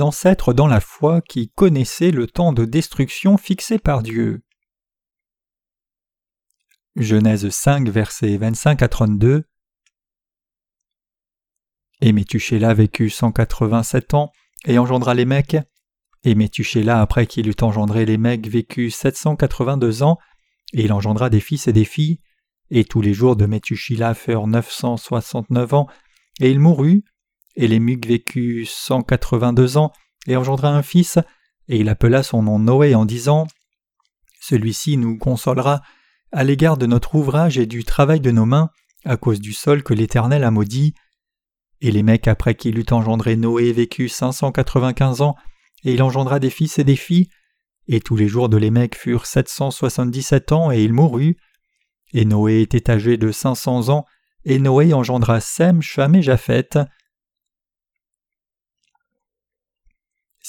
ancêtres dans la foi qui connaissaient le temps de destruction fixé par Dieu. Genèse 5, versets 25 à 32. Et Métuchéla vécut 187 ans et engendra les mecs? Et Métuchéla, après qu'il eut engendré les mecs, vécut 782 ans, et il engendra des fils et des filles? Et tous les jours de Métuchéla furent 969 ans, et il mourut. Et les vécut vécut 182 ans, et engendra un fils, et il appela son nom Noé en disant Celui-ci nous consolera à l'égard de notre ouvrage et du travail de nos mains, à cause du sol que l'Éternel a maudit. Et les après qu'il eut engendré Noé, vécut cinq cent quatre-vingt-quinze ans, et il engendra des fils et des filles. Et tous les jours de Lémec furent sept cent soixante-dix-sept ans, et il mourut. Et Noé était âgé de cinq cents ans, et Noé engendra Sem, Cham et Japheth.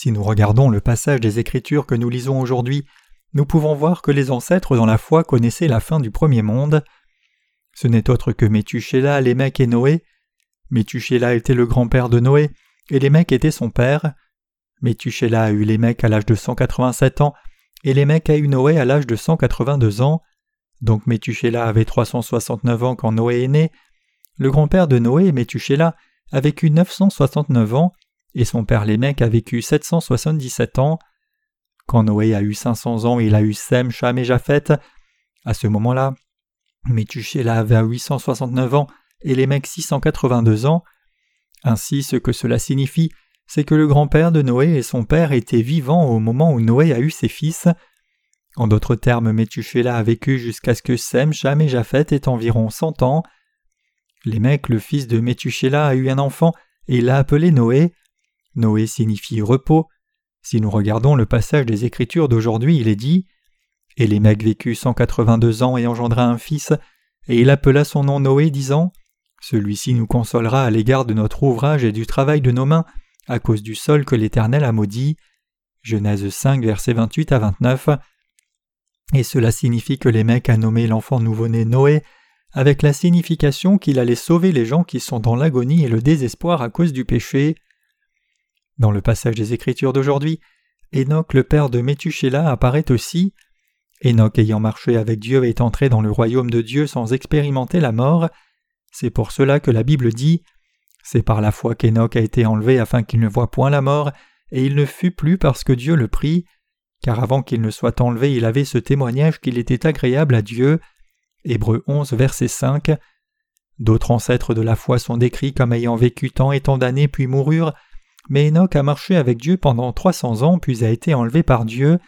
Si nous regardons le passage des Écritures que nous lisons aujourd'hui, nous pouvons voir que les ancêtres dans la foi connaissaient la fin du premier monde. Ce n'est autre que Métuchéla, Lémec et Noé. Métuchéla était le grand-père de Noé, et Lémec était son père. Métuchéla a eu Lémec à l'âge de 187 ans, et Lémec a eu Noé à l'âge de 182 ans. Donc Métuchéla avait 369 ans quand Noé est né. Le grand-père de Noé, Métuchéla, a vécu 969 ans, et son père Lémec a vécu 777 ans. Quand Noé a eu 500 ans, il a eu Sem, Cham et Japheth. À ce moment-là, Métuchéla avait 869 ans et les mecs 682 ans. Ainsi, ce que cela signifie, c'est que le grand-père de Noé et son père étaient vivants au moment où Noé a eu ses fils. En d'autres termes, Métuchéla a vécu jusqu'à ce que Sem, Cham et Japheth aient environ 100 ans. Les mecs, le fils de Métuchéla, a eu un enfant et l'a appelé Noé. Noé signifie repos, si nous regardons le passage des Écritures d'aujourd'hui, il est dit Et les mecs vécut cent quatre-vingt-deux ans et engendra un fils, et il appela son nom Noé, disant Celui-ci nous consolera à l'égard de notre ouvrage et du travail de nos mains, à cause du sol que l'Éternel a maudit. Genèse 5, versets 28 à 29. Et cela signifie que les mecs a nommé l'enfant nouveau-né Noé, avec la signification qu'il allait sauver les gens qui sont dans l'agonie et le désespoir à cause du péché. Dans le passage des Écritures d'aujourd'hui, Enoch, le père de Métuchéla, apparaît aussi. Enoch, ayant marché avec Dieu, est entré dans le royaume de Dieu sans expérimenter la mort. C'est pour cela que la Bible dit C'est par la foi qu'Enoch a été enlevé afin qu'il ne voie point la mort, et il ne fut plus parce que Dieu le prit. Car avant qu'il ne soit enlevé, il avait ce témoignage qu'il était agréable à Dieu. Hébreux 11, verset 5. D'autres ancêtres de la foi sont décrits comme ayant vécu tant et tant d'années puis moururent, mais Enoch a marché avec Dieu pendant trois cents ans puis a été enlevé par Dieu.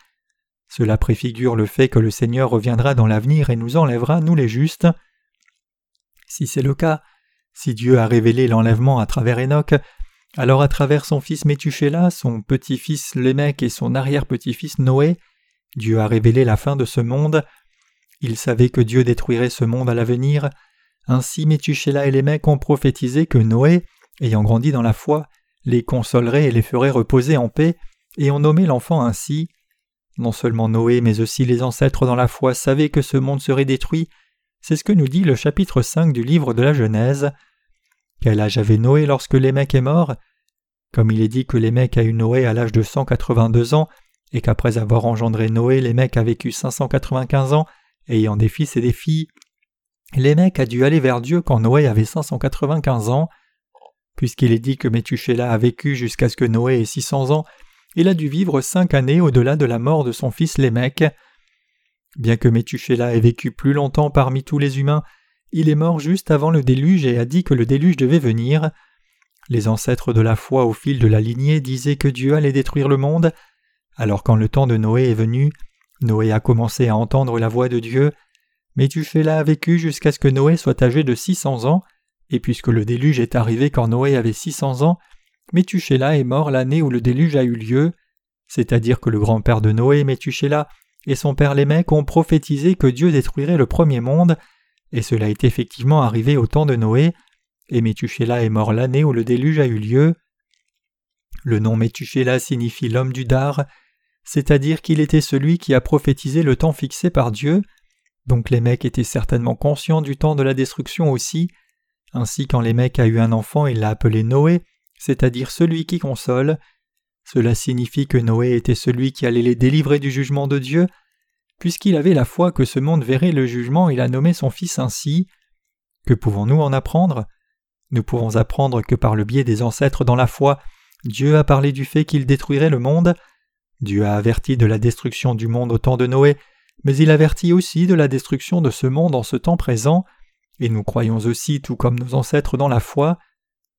Cela préfigure le fait que le Seigneur reviendra dans l'avenir et nous enlèvera, nous les justes. Si c'est le cas, si Dieu a révélé l'enlèvement à travers Enoch, alors à travers son fils Métuchéla, son petit-fils Lémec et son arrière-petit-fils Noé, Dieu a révélé la fin de ce monde. Il savait que Dieu détruirait ce monde à l'avenir. Ainsi Métuchéla et Lémec ont prophétisé que Noé, ayant grandi dans la foi, les consolerait et les ferait reposer en paix, et on nommait l'enfant ainsi. Non seulement Noé, mais aussi les ancêtres dans la foi savaient que ce monde serait détruit, c'est ce que nous dit le chapitre 5 du livre de la Genèse. Quel âge avait Noé lorsque Lémec est mort? Comme il est dit que Lémec a eu Noé à l'âge de 182 ans, et qu'après avoir engendré Noé, Lémec a vécu 595 ans, ayant des fils et des filles, Lémec a dû aller vers Dieu quand Noé avait 595 ans. Puisqu'il est dit que Métuchéla a vécu jusqu'à ce que Noé ait six cents ans, il a dû vivre cinq années au-delà de la mort de son fils Lémec. Bien que Métuchéla ait vécu plus longtemps parmi tous les humains, il est mort juste avant le déluge et a dit que le déluge devait venir. Les ancêtres de la foi au fil de la lignée disaient que Dieu allait détruire le monde. Alors quand le temps de Noé est venu, Noé a commencé à entendre la voix de Dieu. Métuchéla a vécu jusqu'à ce que Noé soit âgé de six cents ans, et puisque le déluge est arrivé quand Noé avait six cents ans, Métuchéla est mort l'année où le déluge a eu lieu, c'est-à-dire que le grand-père de Noé, Métuchéla, et son père Lémec ont prophétisé que Dieu détruirait le premier monde, et cela est effectivement arrivé au temps de Noé, et Métuchéla est mort l'année où le déluge a eu lieu. Le nom Métuchéla signifie l'homme du Dar, c'est-à-dire qu'il était celui qui a prophétisé le temps fixé par Dieu, donc les mecs étaient certainement conscients du temps de la destruction aussi, ainsi quand Lémec a eu un enfant, il l'a appelé Noé, c'est-à-dire celui qui console. Cela signifie que Noé était celui qui allait les délivrer du jugement de Dieu. Puisqu'il avait la foi que ce monde verrait le jugement, il a nommé son Fils ainsi. Que pouvons-nous en apprendre? Nous pouvons apprendre que par le biais des ancêtres dans la foi, Dieu a parlé du fait qu'il détruirait le monde. Dieu a averti de la destruction du monde au temps de Noé, mais il avertit aussi de la destruction de ce monde en ce temps présent, et nous croyons aussi, tout comme nos ancêtres dans la foi.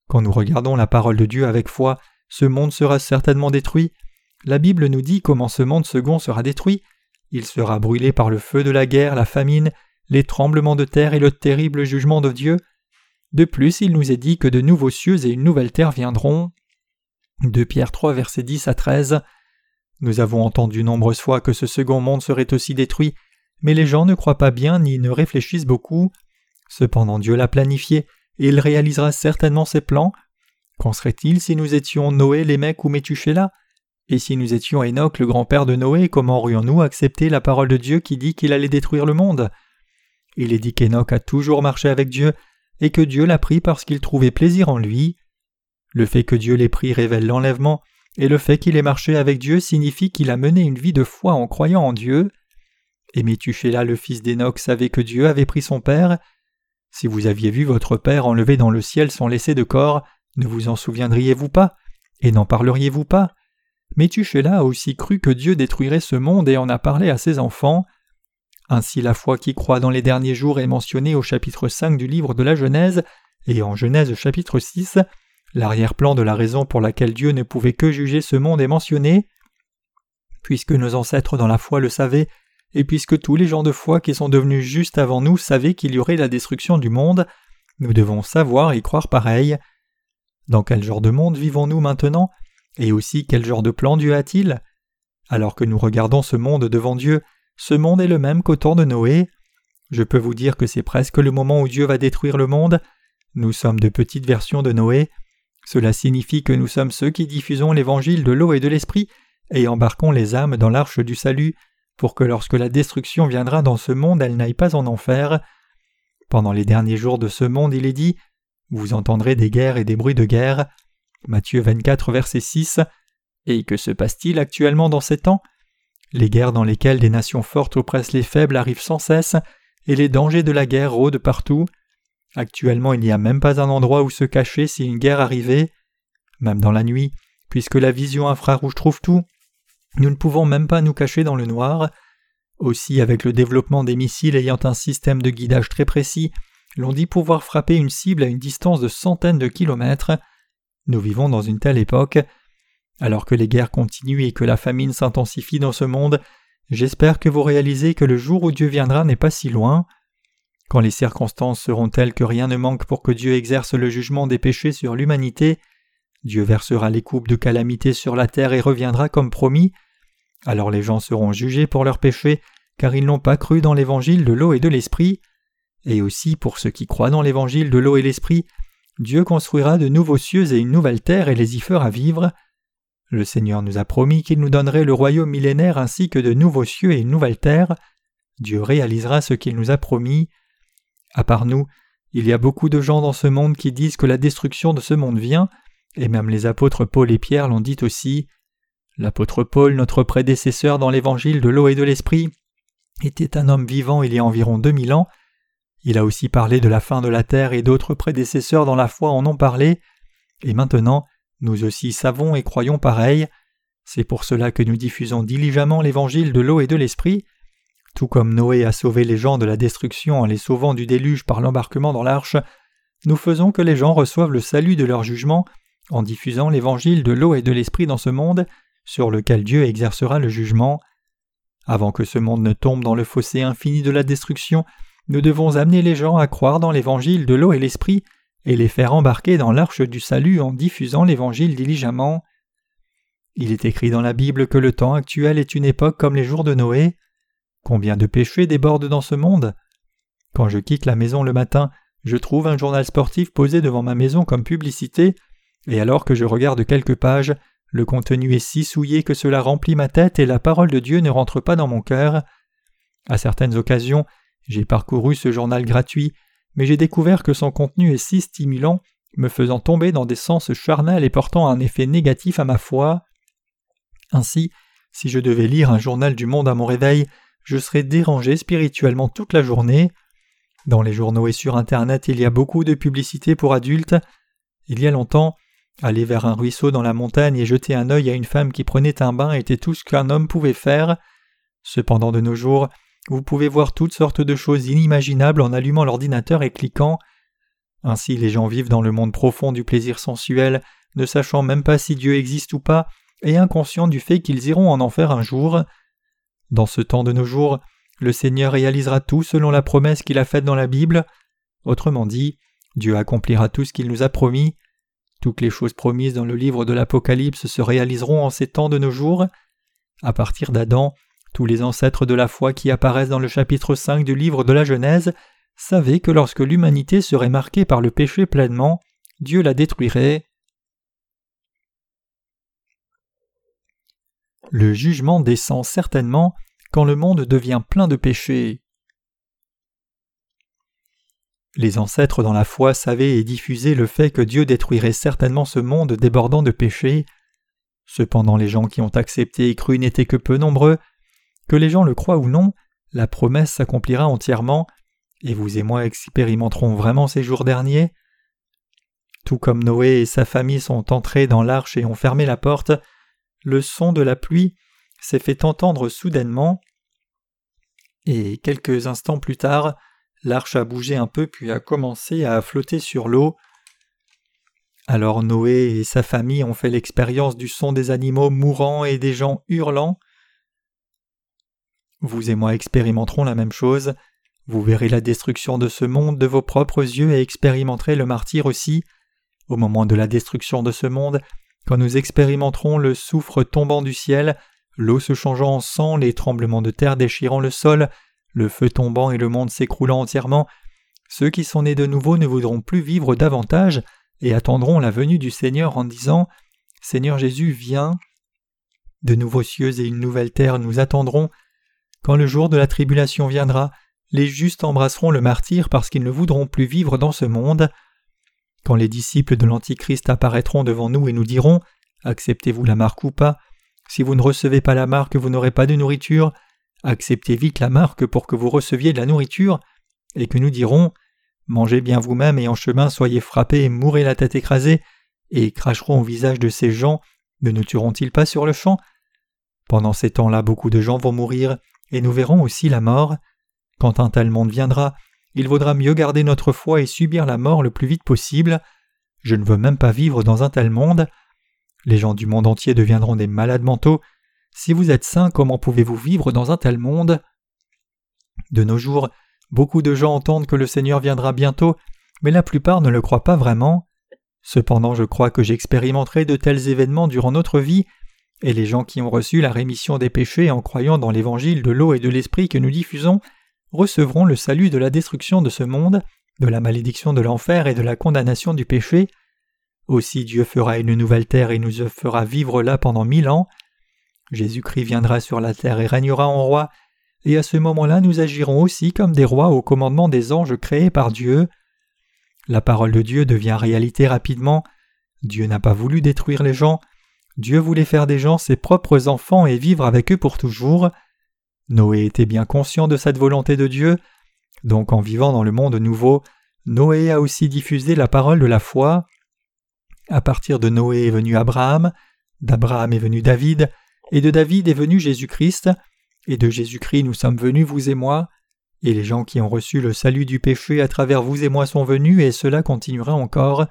Quand nous regardons la parole de Dieu avec foi, ce monde sera certainement détruit. La Bible nous dit comment ce monde second sera détruit. Il sera brûlé par le feu de la guerre, la famine, les tremblements de terre et le terrible jugement de Dieu. De plus, il nous est dit que de nouveaux cieux et une nouvelle terre viendront. 2 Pierre 3 versets 10 à 13. Nous avons entendu nombreuses fois que ce second monde serait aussi détruit, mais les gens ne croient pas bien ni ne réfléchissent beaucoup. Cependant Dieu l'a planifié, et il réalisera certainement ses plans. Qu'en serait-il si nous étions Noé, Lémec ou Métuchéla? Et si nous étions Enoch, le grand-père de Noé, comment aurions-nous accepté la parole de Dieu qui dit qu'il allait détruire le monde? Il est dit qu'Enoch a toujours marché avec Dieu, et que Dieu l'a pris parce qu'il trouvait plaisir en lui. Le fait que Dieu l'ait pris révèle l'enlèvement, et le fait qu'il ait marché avec Dieu signifie qu'il a mené une vie de foi en croyant en Dieu. Et Métuchéla, le fils d'Enoch, savait que Dieu avait pris son père. Si vous aviez vu votre père enlevé dans le ciel sans laisser de corps, ne vous en souviendriez-vous pas? Et n'en parleriez-vous pas? Métuchéla a aussi cru que Dieu détruirait ce monde et en a parlé à ses enfants? Ainsi la foi qui croit dans les derniers jours est mentionnée au chapitre 5 du livre de la Genèse et en Genèse chapitre 6 L'arrière-plan de la raison pour laquelle Dieu ne pouvait que juger ce monde est mentionné. Puisque nos ancêtres dans la foi le savaient, et puisque tous les gens de foi qui sont devenus justes avant nous savaient qu'il y aurait la destruction du monde, nous devons savoir et croire pareil. Dans quel genre de monde vivons-nous maintenant, et aussi quel genre de plan Dieu a-t-il? Alors que nous regardons ce monde devant Dieu, ce monde est le même qu'au temps de Noé. Je peux vous dire que c'est presque le moment où Dieu va détruire le monde. Nous sommes de petites versions de Noé. Cela signifie que nous sommes ceux qui diffusons l'évangile de l'eau et de l'esprit et embarquons les âmes dans l'arche du salut pour que lorsque la destruction viendra dans ce monde, elle n'aille pas en enfer. Pendant les derniers jours de ce monde, il est dit Vous entendrez des guerres et des bruits de guerre. Matthieu 24, verset 6. Et que se passe-t-il actuellement dans ces temps? Les guerres dans lesquelles des nations fortes oppressent les faibles arrivent sans cesse, et les dangers de la guerre rôdent partout. Actuellement, il n'y a même pas un endroit où se cacher si une guerre arrivait. Même dans la nuit, puisque la vision infrarouge trouve tout, nous ne pouvons même pas nous cacher dans le noir. Aussi, avec le développement des missiles ayant un système de guidage très précis, l'on dit pouvoir frapper une cible à une distance de centaines de kilomètres. Nous vivons dans une telle époque. Alors que les guerres continuent et que la famine s'intensifie dans ce monde, j'espère que vous réalisez que le jour où Dieu viendra n'est pas si loin. Quand les circonstances seront telles que rien ne manque pour que Dieu exerce le jugement des péchés sur l'humanité, Dieu versera les coupes de calamité sur la terre et reviendra comme promis. Alors les gens seront jugés pour leurs péchés, car ils n'ont pas cru dans l'évangile de l'eau et de l'esprit. Et aussi pour ceux qui croient dans l'évangile de l'eau et l'esprit, Dieu construira de nouveaux cieux et une nouvelle terre et les y fera vivre. Le Seigneur nous a promis qu'il nous donnerait le royaume millénaire ainsi que de nouveaux cieux et une nouvelle terre. Dieu réalisera ce qu'il nous a promis. À part nous, il y a beaucoup de gens dans ce monde qui disent que la destruction de ce monde vient, et même les apôtres Paul et Pierre l'ont dit aussi. L'apôtre Paul, notre prédécesseur dans l'évangile de l'eau et de l'esprit, était un homme vivant il y a environ deux mille ans. Il a aussi parlé de la fin de la terre et d'autres prédécesseurs dans la foi en ont parlé, et maintenant nous aussi savons et croyons pareil. C'est pour cela que nous diffusons diligemment l'évangile de l'eau et de l'esprit, tout comme Noé a sauvé les gens de la destruction en les sauvant du déluge par l'embarquement dans l'arche, nous faisons que les gens reçoivent le salut de leur jugement en diffusant l'évangile de l'eau et de l'esprit dans ce monde, sur lequel Dieu exercera le jugement. Avant que ce monde ne tombe dans le fossé infini de la destruction, nous devons amener les gens à croire dans l'évangile de l'eau et l'esprit, et les faire embarquer dans l'arche du salut en diffusant l'évangile diligemment. Il est écrit dans la Bible que le temps actuel est une époque comme les jours de Noé. Combien de péchés débordent dans ce monde? Quand je quitte la maison le matin, je trouve un journal sportif posé devant ma maison comme publicité, et alors que je regarde quelques pages, le contenu est si souillé que cela remplit ma tête et la parole de Dieu ne rentre pas dans mon cœur. À certaines occasions, j'ai parcouru ce journal gratuit, mais j'ai découvert que son contenu est si stimulant, me faisant tomber dans des sens charnels et portant un effet négatif à ma foi. Ainsi, si je devais lire un journal du monde à mon réveil, je serais dérangé spirituellement toute la journée. Dans les journaux et sur Internet, il y a beaucoup de publicités pour adultes. Il y a longtemps, aller vers un ruisseau dans la montagne et jeter un œil à une femme qui prenait un bain était tout ce qu'un homme pouvait faire. Cependant, de nos jours, vous pouvez voir toutes sortes de choses inimaginables en allumant l'ordinateur et cliquant. Ainsi, les gens vivent dans le monde profond du plaisir sensuel, ne sachant même pas si Dieu existe ou pas, et inconscients du fait qu'ils iront en enfer un jour. Dans ce temps de nos jours, le Seigneur réalisera tout selon la promesse qu'il a faite dans la Bible. Autrement dit, Dieu accomplira tout ce qu'il nous a promis. Toutes les choses promises dans le livre de l'Apocalypse se réaliseront en ces temps de nos jours. À partir d'Adam, tous les ancêtres de la foi qui apparaissent dans le chapitre 5 du livre de la Genèse savaient que lorsque l'humanité serait marquée par le péché pleinement, Dieu la détruirait. Le jugement descend certainement quand le monde devient plein de péchés. Les ancêtres dans la foi savaient et diffusaient le fait que Dieu détruirait certainement ce monde débordant de péchés. Cependant les gens qui ont accepté et cru n'étaient que peu nombreux. Que les gens le croient ou non, la promesse s'accomplira entièrement, et vous et moi expérimenterons vraiment ces jours derniers. Tout comme Noé et sa famille sont entrés dans l'arche et ont fermé la porte, le son de la pluie s'est fait entendre soudainement, et quelques instants plus tard, l'arche a bougé un peu puis a commencé à flotter sur l'eau. Alors Noé et sa famille ont fait l'expérience du son des animaux mourants et des gens hurlant. Vous et moi expérimenterons la même chose. Vous verrez la destruction de ce monde de vos propres yeux et expérimenterez le martyr aussi. Au moment de la destruction de ce monde, quand nous expérimenterons le soufre tombant du ciel, l'eau se changeant en sang, les tremblements de terre déchirant le sol, le feu tombant et le monde s'écroulant entièrement, ceux qui sont nés de nouveau ne voudront plus vivre davantage et attendront la venue du Seigneur en disant Seigneur Jésus, viens. De nouveaux cieux et une nouvelle terre nous attendront. Quand le jour de la tribulation viendra, les justes embrasseront le martyr parce qu'ils ne voudront plus vivre dans ce monde. Quand les disciples de l'Antichrist apparaîtront devant nous et nous diront Acceptez-vous la marque ou pas? Si vous ne recevez pas la marque, vous n'aurez pas de nourriture. Acceptez vite la marque pour que vous receviez de la nourriture. Et que nous dirons Mangez bien vous-même et en chemin soyez frappés et mourrez la tête écrasée, et cracheront au visage de ces gens Ne nous tueront-ils pas sur le champ? Pendant ces temps-là, beaucoup de gens vont mourir, et nous verrons aussi la mort. Quand un tel monde viendra, il vaudra mieux garder notre foi et subir la mort le plus vite possible. Je ne veux même pas vivre dans un tel monde. Les gens du monde entier deviendront des malades mentaux. Si vous êtes saints, comment pouvez-vous vivre dans un tel monde? De nos jours, beaucoup de gens entendent que le Seigneur viendra bientôt, mais la plupart ne le croient pas vraiment. Cependant, je crois que j'expérimenterai de tels événements durant notre vie, et les gens qui ont reçu la rémission des péchés en croyant dans l'évangile de l'eau et de l'esprit que nous diffusons recevront le salut de la destruction de ce monde, de la malédiction de l'enfer et de la condamnation du péché. Aussi Dieu fera une nouvelle terre et nous fera vivre là pendant mille ans. Jésus-Christ viendra sur la terre et régnera en roi, et à ce moment-là nous agirons aussi comme des rois au commandement des anges créés par Dieu. La parole de Dieu devient réalité rapidement. Dieu n'a pas voulu détruire les gens. Dieu voulait faire des gens ses propres enfants et vivre avec eux pour toujours. Noé était bien conscient de cette volonté de Dieu, donc en vivant dans le monde nouveau, Noé a aussi diffusé la parole de la foi. À partir de Noé est venu Abraham, d'Abraham est venu David, et de David est venu Jésus-Christ, et de Jésus-Christ nous sommes venus vous et moi, et les gens qui ont reçu le salut du péché à travers vous et moi sont venus, et cela continuera encore.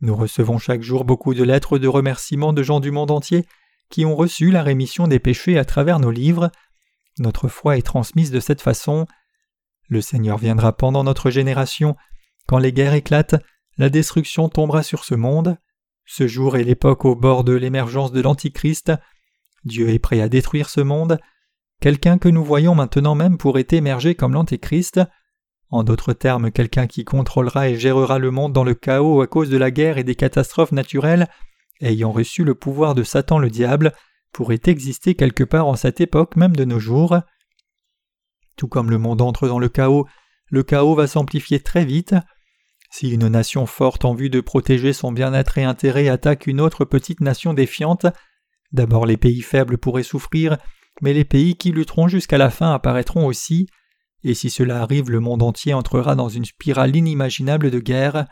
Nous recevons chaque jour beaucoup de lettres de remerciements de gens du monde entier qui ont reçu la rémission des péchés à travers nos livres, notre foi est transmise de cette façon. Le Seigneur viendra pendant notre génération. Quand les guerres éclatent, la destruction tombera sur ce monde. Ce jour est l'époque au bord de l'émergence de l'Antichrist. Dieu est prêt à détruire ce monde. Quelqu'un que nous voyons maintenant même pourrait émerger comme l'Antéchrist. En d'autres termes, quelqu'un qui contrôlera et gérera le monde dans le chaos à cause de la guerre et des catastrophes naturelles, ayant reçu le pouvoir de Satan le diable, pourrait exister quelque part en cette époque même de nos jours. Tout comme le monde entre dans le chaos, le chaos va s'amplifier très vite. Si une nation forte en vue de protéger son bien-être et intérêt attaque une autre petite nation défiante, D'abord les pays faibles pourraient souffrir, mais les pays qui lutteront jusqu'à la fin apparaîtront aussi, et si cela arrive le monde entier entrera dans une spirale inimaginable de guerre.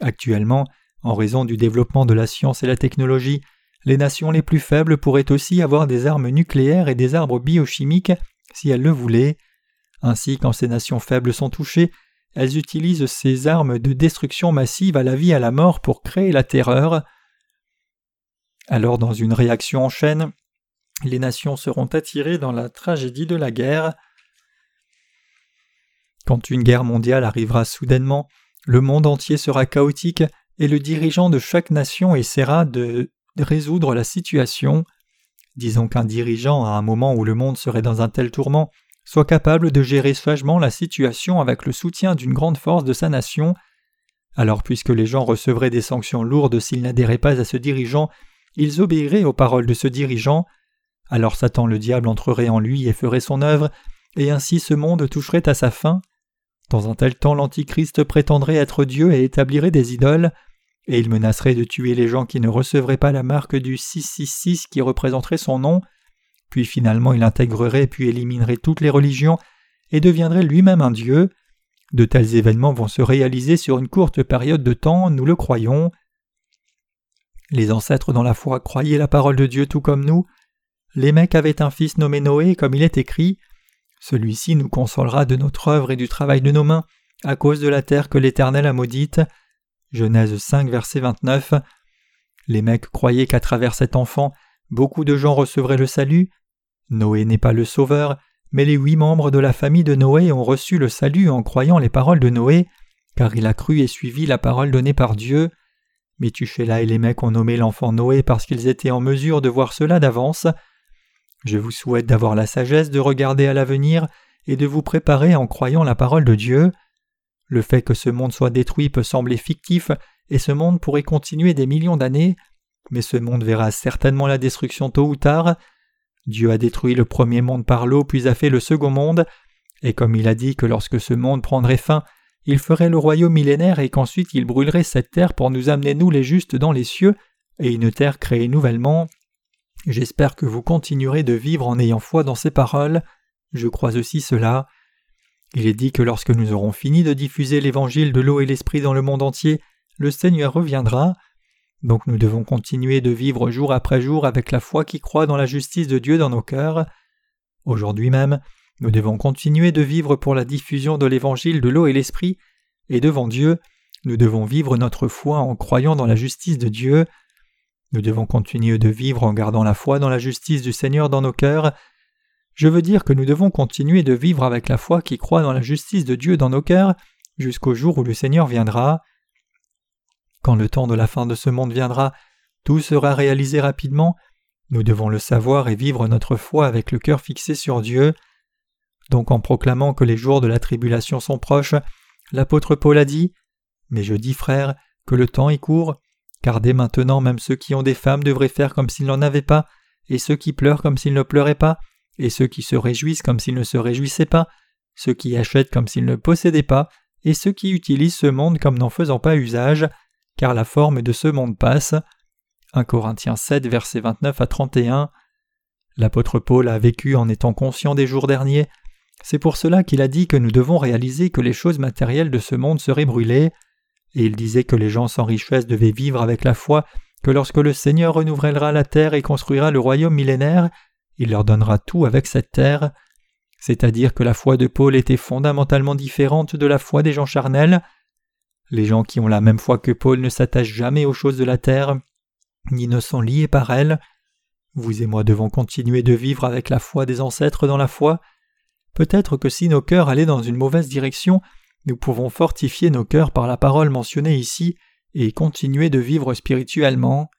Actuellement, en raison du développement de la science et la technologie, les nations les plus faibles pourraient aussi avoir des armes nucléaires et des arbres biochimiques si elles le voulaient. Ainsi, quand ces nations faibles sont touchées, elles utilisent ces armes de destruction massive à la vie et à la mort pour créer la terreur. Alors, dans une réaction en chaîne, les nations seront attirées dans la tragédie de la guerre. Quand une guerre mondiale arrivera soudainement, le monde entier sera chaotique et le dirigeant de chaque nation essaiera de résoudre la situation. Disons qu'un dirigeant, à un moment où le monde serait dans un tel tourment, soit capable de gérer sagement la situation avec le soutien d'une grande force de sa nation. Alors puisque les gens recevraient des sanctions lourdes s'ils n'adhéraient pas à ce dirigeant, ils obéiraient aux paroles de ce dirigeant. Alors Satan le diable entrerait en lui et ferait son œuvre, et ainsi ce monde toucherait à sa fin. Dans un tel temps l'Antichrist prétendrait être Dieu et établirait des idoles et il menacerait de tuer les gens qui ne recevraient pas la marque du 666 qui représenterait son nom, puis finalement il intégrerait puis éliminerait toutes les religions et deviendrait lui-même un Dieu. De tels événements vont se réaliser sur une courte période de temps, nous le croyons. Les ancêtres dans la foi croyaient la parole de Dieu tout comme nous. Les mecs avaient un fils nommé Noé, comme il est écrit. Celui-ci nous consolera de notre œuvre et du travail de nos mains, à cause de la terre que l'Éternel a maudite. Genèse 5, verset 29. Les mecs croyaient qu'à travers cet enfant, beaucoup de gens recevraient le salut. Noé n'est pas le sauveur, mais les huit membres de la famille de Noé ont reçu le salut en croyant les paroles de Noé, car il a cru et suivi la parole donnée par Dieu. Métuchéla et les mecs ont nommé l'enfant Noé parce qu'ils étaient en mesure de voir cela d'avance. Je vous souhaite d'avoir la sagesse de regarder à l'avenir et de vous préparer en croyant la parole de Dieu. Le fait que ce monde soit détruit peut sembler fictif, et ce monde pourrait continuer des millions d'années, mais ce monde verra certainement la destruction tôt ou tard. Dieu a détruit le premier monde par l'eau, puis a fait le second monde, et comme il a dit que lorsque ce monde prendrait fin, il ferait le royaume millénaire et qu'ensuite il brûlerait cette terre pour nous amener nous les justes dans les cieux, et une terre créée nouvellement. J'espère que vous continuerez de vivre en ayant foi dans ces paroles. Je crois aussi cela. Il est dit que lorsque nous aurons fini de diffuser l'évangile de l'eau et l'esprit dans le monde entier, le Seigneur reviendra. Donc nous devons continuer de vivre jour après jour avec la foi qui croit dans la justice de Dieu dans nos cœurs. Aujourd'hui même, nous devons continuer de vivre pour la diffusion de l'évangile de l'eau et l'esprit, et devant Dieu, nous devons vivre notre foi en croyant dans la justice de Dieu. Nous devons continuer de vivre en gardant la foi dans la justice du Seigneur dans nos cœurs, je veux dire que nous devons continuer de vivre avec la foi qui croit dans la justice de Dieu dans nos cœurs jusqu'au jour où le Seigneur viendra. Quand le temps de la fin de ce monde viendra, tout sera réalisé rapidement, nous devons le savoir et vivre notre foi avec le cœur fixé sur Dieu. Donc en proclamant que les jours de la tribulation sont proches, l'apôtre Paul a dit Mais je dis, frères, que le temps est court, car dès maintenant même ceux qui ont des femmes devraient faire comme s'ils n'en avaient pas, et ceux qui pleurent comme s'ils ne pleuraient pas, et ceux qui se réjouissent comme s'ils ne se réjouissaient pas, ceux qui achètent comme s'ils ne possédaient pas, et ceux qui utilisent ce monde comme n'en faisant pas usage, car la forme de ce monde passe. 1 Corinthiens 7, versets 29 à 31. L'apôtre Paul a vécu en étant conscient des jours derniers. C'est pour cela qu'il a dit que nous devons réaliser que les choses matérielles de ce monde seraient brûlées, et il disait que les gens sans richesse devaient vivre avec la foi que lorsque le Seigneur renouvellera la terre et construira le royaume millénaire, il leur donnera tout avec cette terre, c'est-à-dire que la foi de Paul était fondamentalement différente de la foi des gens charnels. Les gens qui ont la même foi que Paul ne s'attachent jamais aux choses de la terre, ni ne sont liés par elles. Vous et moi devons continuer de vivre avec la foi des ancêtres dans la foi. Peut-être que si nos cœurs allaient dans une mauvaise direction, nous pouvons fortifier nos cœurs par la parole mentionnée ici et continuer de vivre spirituellement.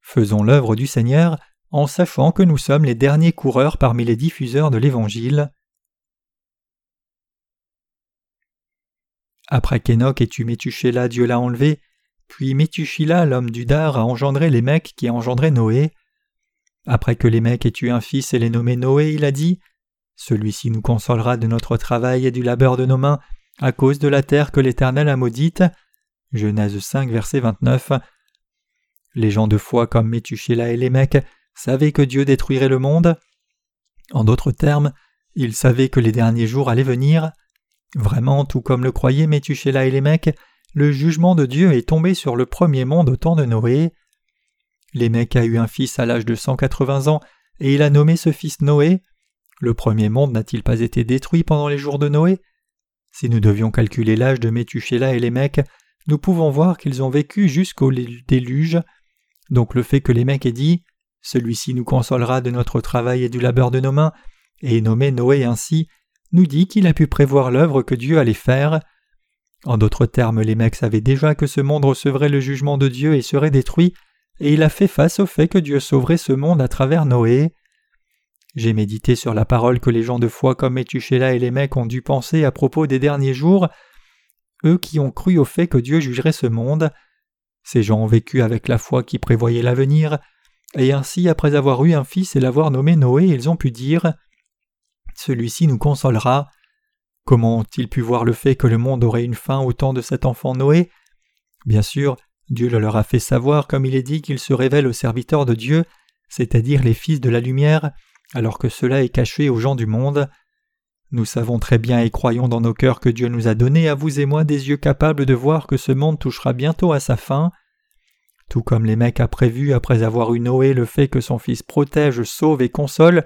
Faisons l'œuvre du Seigneur en sachant que nous sommes les derniers coureurs parmi les diffuseurs de l'Évangile. Après qu'Enoch ait tué Métuchéla, Dieu l'a enlevé, puis Métuchila, l'homme du Dar, a engendré les mecs qui a engendré Noé. Après que les mecs aient tué un fils et les nommé Noé, il a dit Celui-ci nous consolera de notre travail et du labeur de nos mains, à cause de la terre que l'Éternel a maudite. Genèse 5, verset 29. Les gens de foi comme Métuchéla et les mecs savaient que Dieu détruirait le monde. En d'autres termes, ils savaient que les derniers jours allaient venir. Vraiment, tout comme le croyaient Métuchéla et les mecs, le jugement de Dieu est tombé sur le premier monde au temps de Noé. Lémec a eu un fils à l'âge de 180 ans et il a nommé ce fils Noé. Le premier monde n'a-t-il pas été détruit pendant les jours de Noé? Si nous devions calculer l'âge de Métuchéla et Lémec, nous pouvons voir qu'ils ont vécu jusqu'au déluge. Donc le fait que Lémec ait dit Celui-ci nous consolera de notre travail et du labeur de nos mains, et nommé Noé ainsi, nous dit qu'il a pu prévoir l'œuvre que Dieu allait faire. En d'autres termes, Lémec savait déjà que ce monde recevrait le jugement de Dieu et serait détruit, et il a fait face au fait que Dieu sauverait ce monde à travers Noé. J'ai médité sur la parole que les gens de foi comme Métuchéla et les mecs ont dû penser à propos des derniers jours, eux qui ont cru au fait que Dieu jugerait ce monde. Ces gens ont vécu avec la foi qui prévoyait l'avenir, et ainsi après avoir eu un fils et l'avoir nommé Noé, ils ont pu dire Celui-ci nous consolera. Comment ont-ils pu voir le fait que le monde aurait une fin au temps de cet enfant Noé? Bien sûr, Dieu le leur a fait savoir comme il est dit qu'il se révèle aux serviteurs de Dieu, c'est-à-dire les fils de la lumière, alors que cela est caché aux gens du monde. Nous savons très bien et croyons dans nos cœurs que Dieu nous a donné à vous et moi des yeux capables de voir que ce monde touchera bientôt à sa fin. Tout comme les mecs a prévu après avoir eu Noé le fait que son fils protège, sauve et console,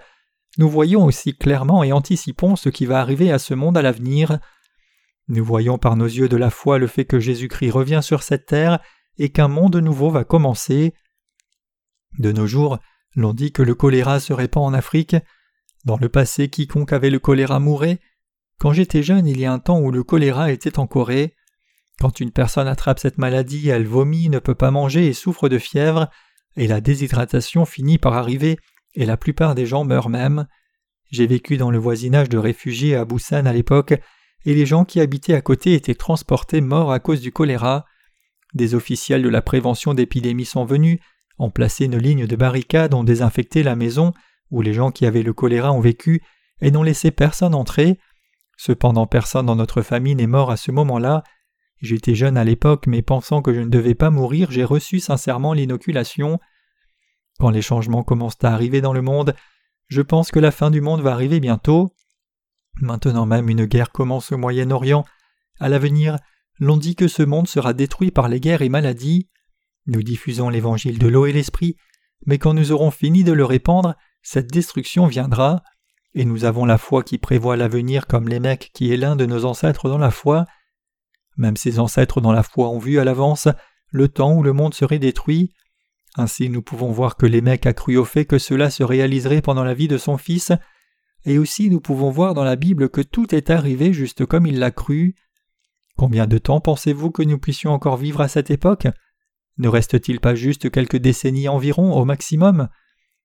nous voyons aussi clairement et anticipons ce qui va arriver à ce monde à l'avenir. Nous voyons par nos yeux de la foi le fait que Jésus-Christ revient sur cette terre et qu'un monde nouveau va commencer. De nos jours, l'on dit que le choléra se répand en Afrique. Dans le passé, quiconque avait le choléra mourait. Quand j'étais jeune, il y a un temps où le choléra était en Corée. Quand une personne attrape cette maladie, elle vomit, ne peut pas manger et souffre de fièvre, et la déshydratation finit par arriver, et la plupart des gens meurent même. J'ai vécu dans le voisinage de réfugiés à Busan à l'époque, et les gens qui habitaient à côté étaient transportés morts à cause du choléra. Des officiels de la prévention d'épidémies sont venus, ont placé une ligne de barricades, ont désinfecté la maison où les gens qui avaient le choléra ont vécu et n'ont laissé personne entrer. Cependant personne dans notre famille n'est mort à ce moment-là. J'étais jeune à l'époque, mais pensant que je ne devais pas mourir, j'ai reçu sincèrement l'inoculation. Quand les changements commencent à arriver dans le monde, je pense que la fin du monde va arriver bientôt. Maintenant même une guerre commence au Moyen-Orient. À l'avenir, l'on dit que ce monde sera détruit par les guerres et maladies. Nous diffusons l'évangile de l'eau et l'esprit, mais quand nous aurons fini de le répandre, cette destruction viendra, et nous avons la foi qui prévoit l'avenir comme les mecs qui est l'un de nos ancêtres dans la foi. Même ces ancêtres dans la foi ont vu à l'avance le temps où le monde serait détruit. Ainsi nous pouvons voir que les mecs a cru au fait que cela se réaliserait pendant la vie de son fils, et aussi nous pouvons voir dans la Bible que tout est arrivé juste comme il l'a cru. Combien de temps pensez-vous que nous puissions encore vivre à cette époque? Ne reste-t-il pas juste quelques décennies environ au maximum?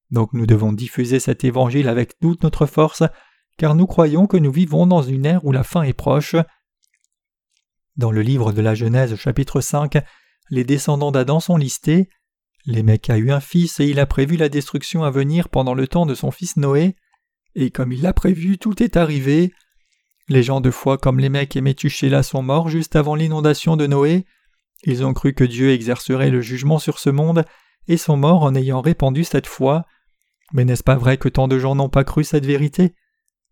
Donc nous devons diffuser cet évangile avec toute notre force, car nous croyons que nous vivons dans une ère où la fin est proche. Dans le livre de la Genèse chapitre 5, les descendants d'Adam sont listés. Lémec a eu un fils et il a prévu la destruction à venir pendant le temps de son fils Noé. Et comme il l'a prévu, tout est arrivé. Les gens de foi comme les mecs et Métuchéla sont morts juste avant l'inondation de Noé. Ils ont cru que Dieu exercerait le jugement sur ce monde et sont morts en ayant répandu cette foi. Mais n'est-ce pas vrai que tant de gens n'ont pas cru cette vérité?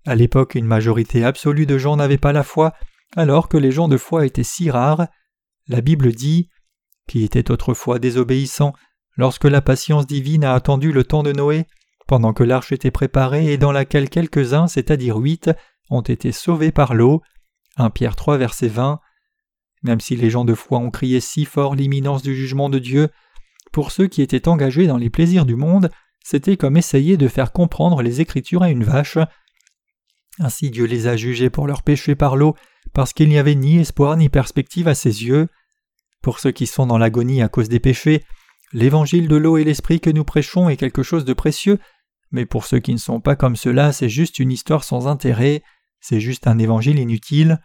À l'époque, une majorité absolue de gens n'avaient pas la foi, alors que les gens de foi étaient si rares. La Bible dit Qui était autrefois désobéissant, lorsque la patience divine a attendu le temps de Noé, pendant que l'arche était préparée et dans laquelle quelques-uns, c'est-à-dire huit, ont été sauvés par l'eau. 1 Pierre 3 verset 20. Même si les gens de foi ont crié si fort l'imminence du jugement de Dieu, pour ceux qui étaient engagés dans les plaisirs du monde, c'était comme essayer de faire comprendre les Écritures à une vache. Ainsi Dieu les a jugés pour leurs péchés par l'eau, parce qu'il n'y avait ni espoir ni perspective à ses yeux. Pour ceux qui sont dans l'agonie à cause des péchés, l'évangile de l'eau et l'esprit que nous prêchons est quelque chose de précieux, mais pour ceux qui ne sont pas comme cela, c'est juste une histoire sans intérêt c'est juste un évangile inutile.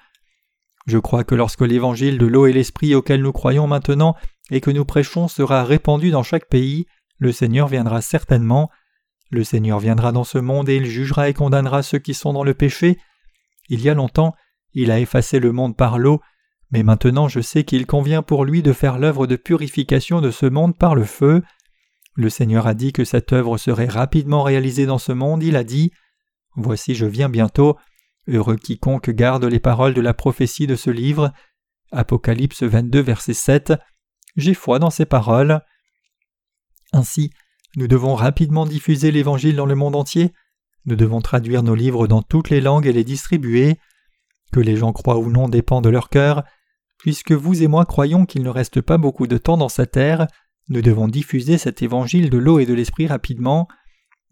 Je crois que lorsque l'évangile de l'eau et l'esprit auquel nous croyons maintenant et que nous prêchons sera répandu dans chaque pays, le Seigneur viendra certainement. Le Seigneur viendra dans ce monde et il jugera et condamnera ceux qui sont dans le péché. Il y a longtemps, il a effacé le monde par l'eau, mais maintenant je sais qu'il convient pour lui de faire l'œuvre de purification de ce monde par le feu. Le Seigneur a dit que cette œuvre serait rapidement réalisée dans ce monde, il a dit Voici je viens bientôt, heureux quiconque garde les paroles de la prophétie de ce livre. Apocalypse 22 verset 7 J'ai foi dans ces paroles. Ainsi, nous devons rapidement diffuser l'Évangile dans le monde entier, nous devons traduire nos livres dans toutes les langues et les distribuer. Que les gens croient ou non dépend de leur cœur. Puisque vous et moi croyons qu'il ne reste pas beaucoup de temps dans sa terre, nous devons diffuser cet évangile de l'eau et de l'esprit rapidement.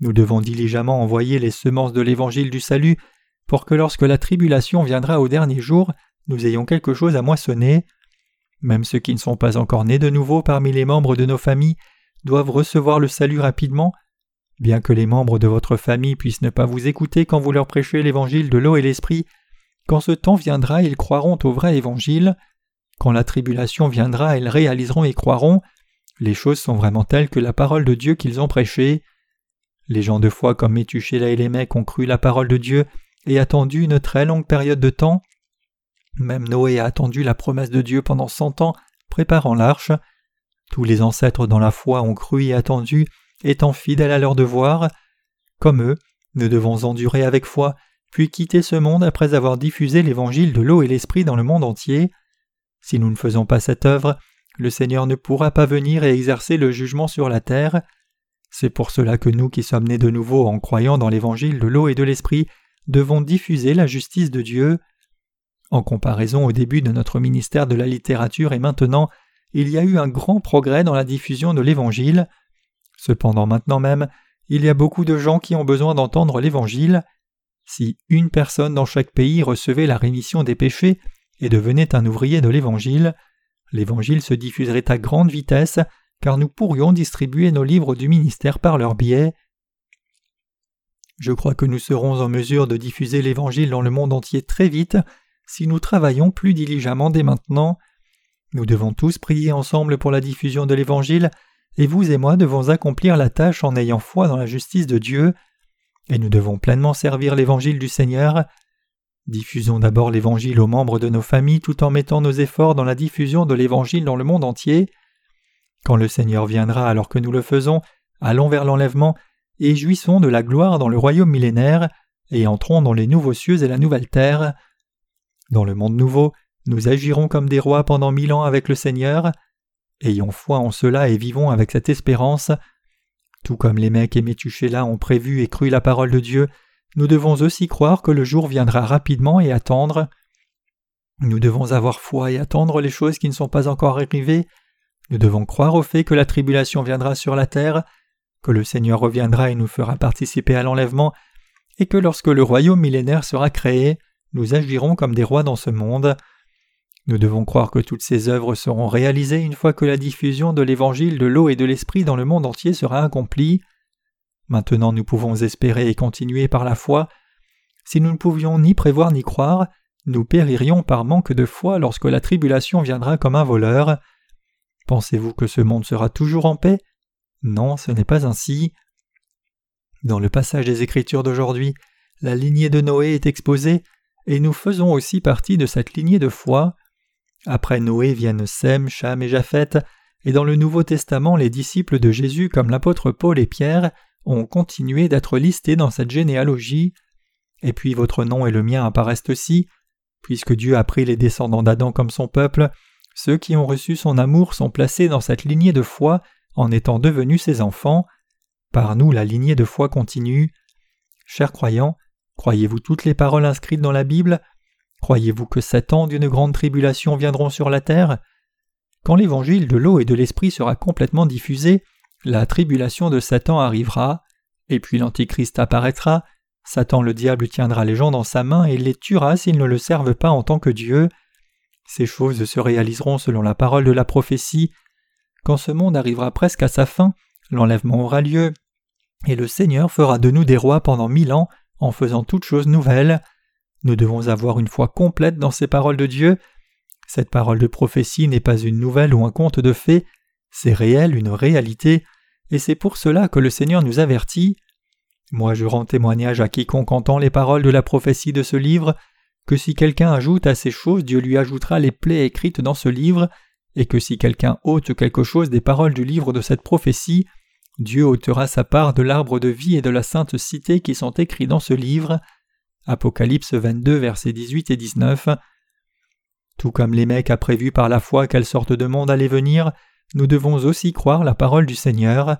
Nous devons diligemment envoyer les semences de l'évangile du salut pour que lorsque la tribulation viendra au dernier jour, nous ayons quelque chose à moissonner. Même ceux qui ne sont pas encore nés de nouveau parmi les membres de nos familles doivent recevoir le salut rapidement, bien que les membres de votre famille puissent ne pas vous écouter quand vous leur prêchez l'évangile de l'eau et l'esprit, quand ce temps viendra, ils croiront au vrai évangile. Quand la tribulation viendra, ils réaliseront et croiront. Les choses sont vraiment telles que la parole de Dieu qu'ils ont prêchée. Les gens de foi comme Métuchéla et les mecs ont cru la parole de Dieu et attendu une très longue période de temps. Même Noé a attendu la promesse de Dieu pendant cent ans, préparant l'arche. Tous les ancêtres dans la foi ont cru et attendu, étant fidèles à leur devoir. Comme eux, nous devons endurer avec foi, puis quitter ce monde après avoir diffusé l'évangile de l'eau et l'esprit dans le monde entier. Si nous ne faisons pas cette œuvre, le Seigneur ne pourra pas venir et exercer le jugement sur la terre. C'est pour cela que nous qui sommes nés de nouveau en croyant dans l'évangile de l'eau et de l'esprit devons diffuser la justice de Dieu. En comparaison au début de notre ministère de la littérature et maintenant, il y a eu un grand progrès dans la diffusion de l'Évangile. Cependant maintenant même, il y a beaucoup de gens qui ont besoin d'entendre l'Évangile. Si une personne dans chaque pays recevait la rémission des péchés et devenait un ouvrier de l'Évangile, l'Évangile se diffuserait à grande vitesse, car nous pourrions distribuer nos livres du ministère par leur biais. Je crois que nous serons en mesure de diffuser l'Évangile dans le monde entier très vite si nous travaillons plus diligemment dès maintenant. Nous devons tous prier ensemble pour la diffusion de l'Évangile, et vous et moi devons accomplir la tâche en ayant foi dans la justice de Dieu, et nous devons pleinement servir l'Évangile du Seigneur. Diffusons d'abord l'Évangile aux membres de nos familles tout en mettant nos efforts dans la diffusion de l'Évangile dans le monde entier. Quand le Seigneur viendra alors que nous le faisons, allons vers l'enlèvement et jouissons de la gloire dans le royaume millénaire, et entrons dans les nouveaux cieux et la nouvelle terre. Dans le monde nouveau, nous agirons comme des rois pendant mille ans avec le Seigneur. Ayons foi en cela et vivons avec cette espérance. Tout comme les mecs et Métuchéla ont prévu et cru la parole de Dieu, nous devons aussi croire que le jour viendra rapidement et attendre. Nous devons avoir foi et attendre les choses qui ne sont pas encore arrivées. Nous devons croire au fait que la tribulation viendra sur la terre, que le Seigneur reviendra et nous fera participer à l'enlèvement, et que lorsque le royaume millénaire sera créé, nous agirons comme des rois dans ce monde. Nous devons croire que toutes ces œuvres seront réalisées une fois que la diffusion de l'évangile de l'eau et de l'esprit dans le monde entier sera accomplie. Maintenant nous pouvons espérer et continuer par la foi. Si nous ne pouvions ni prévoir ni croire, nous péririons par manque de foi lorsque la tribulation viendra comme un voleur. Pensez-vous que ce monde sera toujours en paix Non, ce n'est pas ainsi. Dans le passage des Écritures d'aujourd'hui, la lignée de Noé est exposée, et nous faisons aussi partie de cette lignée de foi. Après Noé viennent Sem, Cham et Japheth, et dans le Nouveau Testament les disciples de Jésus comme l'apôtre Paul et Pierre ont continué d'être listés dans cette généalogie. Et puis votre nom et le mien apparaissent aussi. Puisque Dieu a pris les descendants d'Adam comme son peuple, ceux qui ont reçu son amour sont placés dans cette lignée de foi en étant devenus ses enfants. Par nous la lignée de foi continue. Chers croyants, croyez-vous toutes les paroles inscrites dans la Bible? Croyez-vous que sept ans d'une grande tribulation viendront sur la terre? Quand l'évangile de l'eau et de l'esprit sera complètement diffusé, la tribulation de Satan arrivera, et puis l'Antichrist apparaîtra, Satan le diable tiendra les gens dans sa main et les tuera s'ils ne le servent pas en tant que Dieu. Ces choses se réaliseront selon la parole de la prophétie. Quand ce monde arrivera presque à sa fin, l'enlèvement aura lieu, et le Seigneur fera de nous des rois pendant mille ans en faisant toutes choses nouvelles. Nous devons avoir une foi complète dans ces paroles de Dieu. Cette parole de prophétie n'est pas une nouvelle ou un conte de fées, c'est réel, une réalité, et c'est pour cela que le Seigneur nous avertit. Moi je rends témoignage à quiconque entend les paroles de la prophétie de ce livre, que si quelqu'un ajoute à ces choses, Dieu lui ajoutera les plaies écrites dans ce livre, et que si quelqu'un ôte quelque chose des paroles du livre de cette prophétie, Dieu ôtera sa part de l'arbre de vie et de la sainte cité qui sont écrits dans ce livre. Apocalypse 22, versets 18 et 19. Tout comme l'émec a prévu par la foi quelle sorte de monde allait venir, nous devons aussi croire la parole du Seigneur.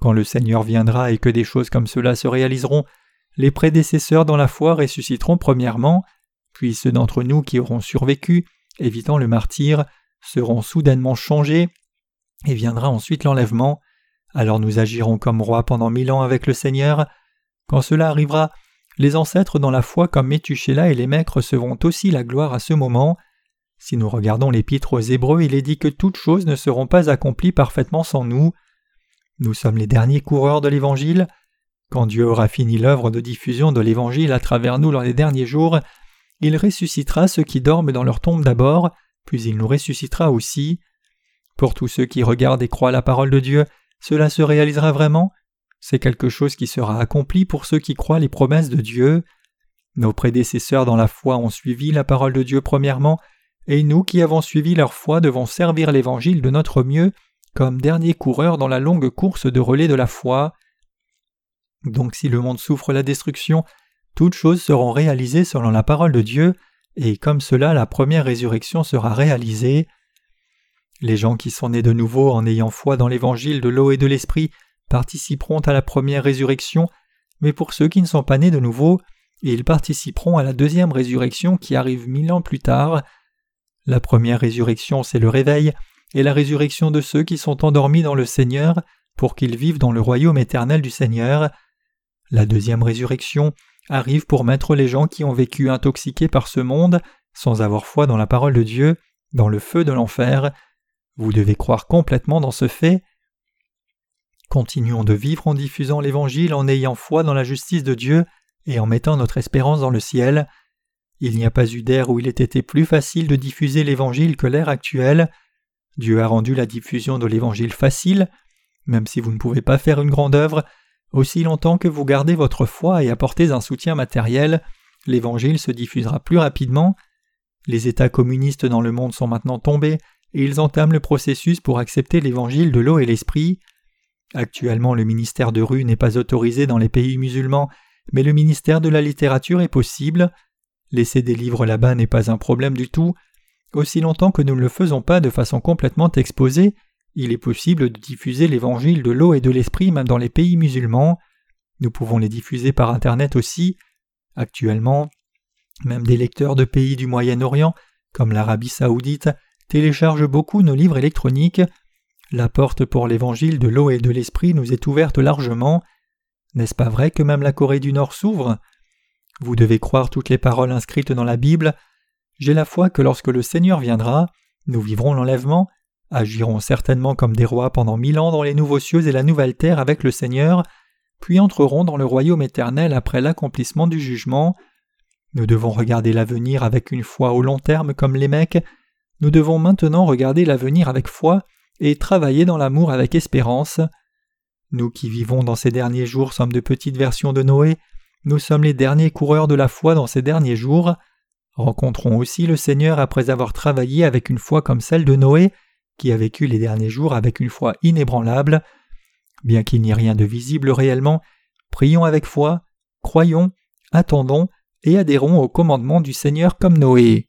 Quand le Seigneur viendra et que des choses comme cela se réaliseront, les prédécesseurs dans la foi ressusciteront premièrement, puis ceux d'entre nous qui auront survécu, évitant le martyr, seront soudainement changés, et viendra ensuite l'enlèvement. Alors nous agirons comme rois pendant mille ans avec le Seigneur. Quand cela arrivera, les ancêtres dans la foi comme Métuchéla et les mecs recevront aussi la gloire à ce moment. Si nous regardons l'épître aux Hébreux, il est dit que toutes choses ne seront pas accomplies parfaitement sans nous. Nous sommes les derniers coureurs de l'Évangile. Quand Dieu aura fini l'œuvre de diffusion de l'Évangile à travers nous dans les derniers jours, il ressuscitera ceux qui dorment dans leur tombe d'abord, puis il nous ressuscitera aussi. Pour tous ceux qui regardent et croient la parole de Dieu, cela se réalisera vraiment? C'est quelque chose qui sera accompli pour ceux qui croient les promesses de Dieu. Nos prédécesseurs dans la foi ont suivi la parole de Dieu premièrement, et nous qui avons suivi leur foi devons servir l'Évangile de notre mieux comme derniers coureurs dans la longue course de relais de la foi. Donc si le monde souffre la destruction, toutes choses seront réalisées selon la parole de Dieu, et comme cela la première résurrection sera réalisée. Les gens qui sont nés de nouveau en ayant foi dans l'évangile de l'eau et de l'esprit participeront à la première résurrection, mais pour ceux qui ne sont pas nés de nouveau, ils participeront à la deuxième résurrection qui arrive mille ans plus tard. La première résurrection, c'est le réveil, et la résurrection de ceux qui sont endormis dans le Seigneur, pour qu'ils vivent dans le royaume éternel du Seigneur. La deuxième résurrection arrive pour mettre les gens qui ont vécu intoxiqués par ce monde, sans avoir foi dans la parole de Dieu, dans le feu de l'enfer. Vous devez croire complètement dans ce fait. Continuons de vivre en diffusant l'Évangile en ayant foi dans la justice de Dieu et en mettant notre espérance dans le ciel. Il n'y a pas eu d'ère où il ait été plus facile de diffuser l'Évangile que l'ère actuelle. Dieu a rendu la diffusion de l'Évangile facile. Même si vous ne pouvez pas faire une grande œuvre, aussi longtemps que vous gardez votre foi et apportez un soutien matériel, l'Évangile se diffusera plus rapidement. Les États communistes dans le monde sont maintenant tombés et ils entament le processus pour accepter l'Évangile de l'eau et l'Esprit. Actuellement, le ministère de rue n'est pas autorisé dans les pays musulmans, mais le ministère de la littérature est possible. Laisser des livres là-bas n'est pas un problème du tout. Aussi longtemps que nous ne le faisons pas de façon complètement exposée, il est possible de diffuser l'évangile de l'eau et de l'esprit même dans les pays musulmans. Nous pouvons les diffuser par Internet aussi. Actuellement, même des lecteurs de pays du Moyen-Orient, comme l'Arabie saoudite, téléchargent beaucoup nos livres électroniques. La porte pour l'évangile de l'eau et de l'esprit nous est ouverte largement. N'est-ce pas vrai que même la Corée du Nord s'ouvre? Vous devez croire toutes les paroles inscrites dans la Bible. J'ai la foi que lorsque le Seigneur viendra, nous vivrons l'enlèvement, agirons certainement comme des rois pendant mille ans dans les nouveaux cieux et la nouvelle terre avec le Seigneur, puis entrerons dans le royaume éternel après l'accomplissement du jugement. Nous devons regarder l'avenir avec une foi au long terme comme les mecs. Nous devons maintenant regarder l'avenir avec foi et travailler dans l'amour avec espérance. Nous qui vivons dans ces derniers jours sommes de petites versions de Noé, nous sommes les derniers coureurs de la foi dans ces derniers jours. Rencontrons aussi le Seigneur après avoir travaillé avec une foi comme celle de Noé, qui a vécu les derniers jours avec une foi inébranlable. Bien qu'il n'y ait rien de visible réellement, prions avec foi, croyons, attendons et adhérons au commandement du Seigneur comme Noé.